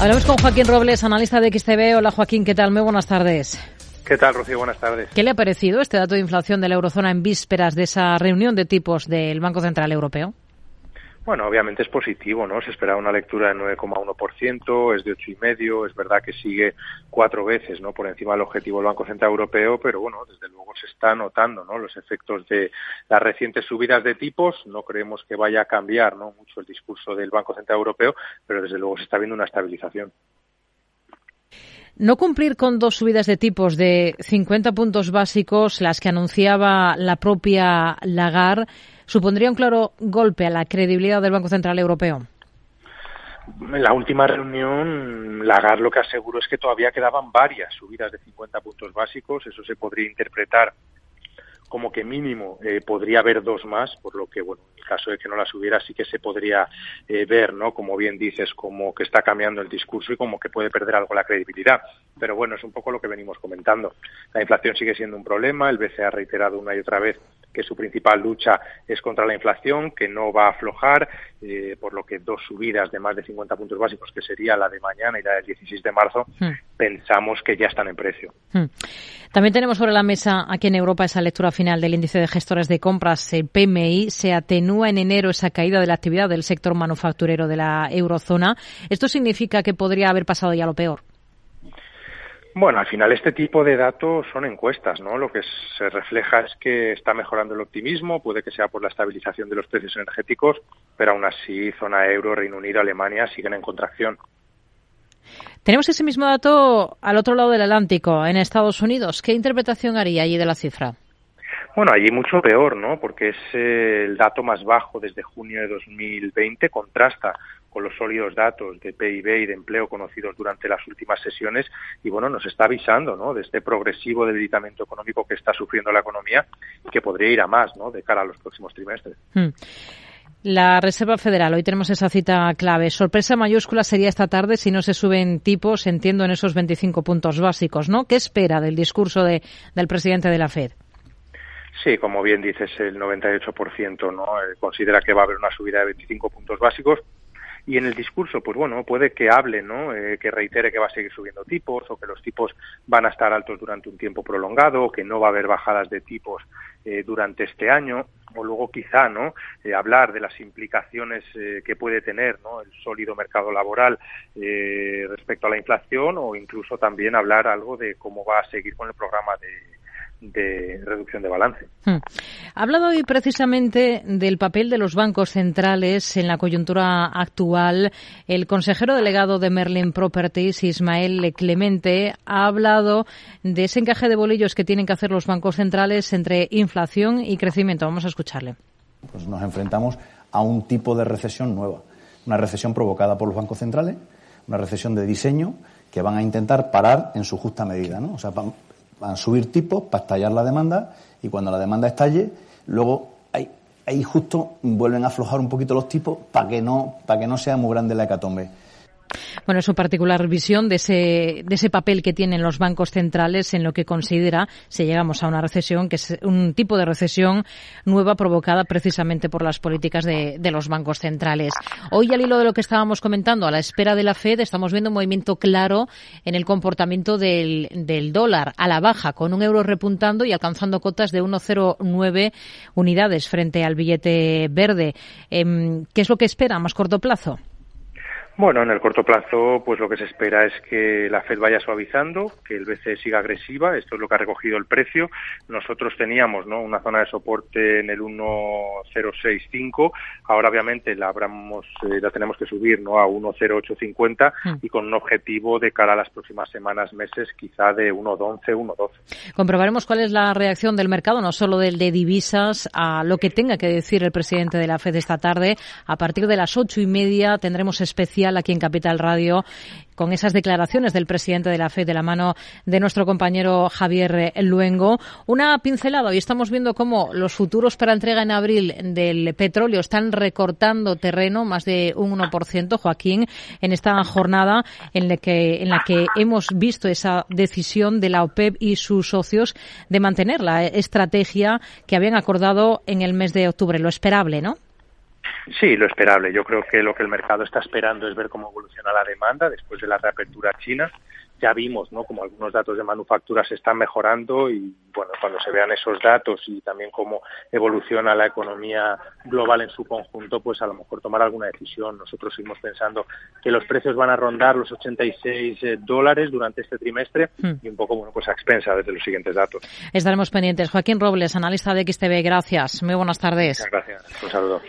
Hablamos con Joaquín Robles, analista de XTB. Hola Joaquín, ¿qué tal? Muy buenas tardes. ¿Qué tal, Rocío? Buenas tardes. ¿Qué le ha parecido este dato de inflación de la eurozona en vísperas de esa reunión de tipos del Banco Central Europeo? Bueno, obviamente es positivo, ¿no? Se esperaba una lectura de 9,1%, es de 8,5%, es verdad que sigue cuatro veces, ¿no? Por encima del objetivo del Banco Central Europeo, pero bueno, desde luego se está notando, ¿no? Los efectos de las recientes subidas de tipos. No creemos que vaya a cambiar, ¿no? Mucho el discurso del Banco Central Europeo, pero desde luego se está viendo una estabilización. No cumplir con dos subidas de tipos de 50 puntos básicos, las que anunciaba la propia Lagarde, supondría un claro golpe a la credibilidad del Banco Central Europeo. En la última reunión, Lagarde lo que aseguró es que todavía quedaban varias subidas de 50 puntos básicos. Eso se podría interpretar como que mínimo eh, podría haber dos más, por lo que, bueno, en caso de que no las hubiera, sí que se podría eh, ver, ¿no? Como bien dices, como que está cambiando el discurso y como que puede perder algo la credibilidad. Pero bueno, es un poco lo que venimos comentando. La inflación sigue siendo un problema, el BCE ha reiterado una y otra vez que su principal lucha es contra la inflación, que no va a aflojar, eh, por lo que dos subidas de más de 50 puntos básicos, que sería la de mañana y la del 16 de marzo, hmm. pensamos que ya están en precio. Hmm. También tenemos sobre la mesa aquí en Europa esa lectura final del índice de gestores de compras, el PMI. Se atenúa en enero esa caída de la actividad del sector manufacturero de la eurozona. ¿Esto significa que podría haber pasado ya lo peor? Bueno, al final este tipo de datos son encuestas, ¿no? Lo que se refleja es que está mejorando el optimismo, puede que sea por la estabilización de los precios energéticos, pero aún así zona euro, Reino Unido, Alemania siguen en contracción. Tenemos ese mismo dato al otro lado del Atlántico, en Estados Unidos. ¿Qué interpretación haría allí de la cifra? Bueno, allí mucho peor, ¿no? Porque es eh, el dato más bajo desde junio de 2020, contrasta con los sólidos datos de PIB y de empleo conocidos durante las últimas sesiones y bueno, nos está avisando ¿no? de este progresivo debilitamiento económico que está sufriendo la economía y que podría ir a más ¿no? de cara a los próximos trimestres. Hmm. La Reserva Federal, hoy tenemos esa cita clave. Sorpresa mayúscula sería esta tarde si no se suben tipos, entiendo, en esos 25 puntos básicos, ¿no? ¿Qué espera del discurso de, del presidente de la Fed? Sí, como bien dices, el 98% ¿no? Eh, considera que va a haber una subida de 25 puntos básicos y en el discurso, pues bueno, puede que hable, ¿no? Eh, que reitere que va a seguir subiendo tipos o que los tipos van a estar altos durante un tiempo prolongado o que no va a haber bajadas de tipos eh, durante este año o luego quizá no eh, hablar de las implicaciones que puede tener el sólido mercado laboral respecto a la inflación o incluso también hablar algo de cómo va a seguir con el programa de de reducción de balance. Ha hablado hoy precisamente del papel de los bancos centrales en la coyuntura actual. El consejero delegado de Merlin Properties, Ismael Clemente, ha hablado de ese encaje de bolillos que tienen que hacer los bancos centrales entre inflación y crecimiento. Vamos a escucharle. Pues nos enfrentamos a un tipo de recesión nueva, una recesión provocada por los bancos centrales, una recesión de diseño que van a intentar parar en su justa medida, ¿no? Van a subir tipos para estallar la demanda y cuando la demanda estalle, luego ahí, ahí justo vuelven a aflojar un poquito los tipos para que no, para que no sea muy grande la hecatombe. Bueno, su particular visión de ese, de ese papel que tienen los bancos centrales en lo que considera, si llegamos a una recesión, que es un tipo de recesión nueva provocada precisamente por las políticas de, de los bancos centrales. Hoy, al hilo de lo que estábamos comentando, a la espera de la Fed, estamos viendo un movimiento claro en el comportamiento del, del dólar a la baja, con un euro repuntando y alcanzando cotas de 1,09 unidades frente al billete verde. Em, ¿Qué es lo que espera a más corto plazo? Bueno, en el corto plazo, pues lo que se espera es que la Fed vaya suavizando, que el BCE siga agresiva. Esto es lo que ha recogido el precio. Nosotros teníamos, ¿no? Una zona de soporte en el 1.065. Ahora, obviamente, la abramos, eh, la tenemos que subir, ¿no? A 1.0850 hmm. y con un objetivo de cara a las próximas semanas, meses, quizá de 1.11, 1.12. Comprobaremos cuál es la reacción del mercado, no solo del de divisas, a lo que tenga que decir el presidente de la Fed esta tarde. A partir de las ocho y media tendremos especial aquí en Capital Radio con esas declaraciones del presidente de la FED de la mano de nuestro compañero Javier Luengo. Una pincelada. Hoy estamos viendo cómo los futuros para entrega en abril del petróleo están recortando terreno, más de un 1%, Joaquín, en esta jornada en la que, en la que hemos visto esa decisión de la OPEP y sus socios de mantener la estrategia que habían acordado en el mes de octubre. Lo esperable, ¿no? Sí, lo esperable. Yo creo que lo que el mercado está esperando es ver cómo evoluciona la demanda después de la reapertura china. Ya vimos ¿no? como algunos datos de manufactura se están mejorando y bueno cuando se vean esos datos y también cómo evoluciona la economía global en su conjunto pues a lo mejor tomar alguna decisión. Nosotros seguimos pensando que los precios van a rondar los 86 eh, dólares durante este trimestre hmm. y un poco bueno pues a expensa desde los siguientes datos. Estaremos pendientes. Joaquín Robles analista de XTV gracias. Muy buenas tardes. Muchas gracias. Un saludo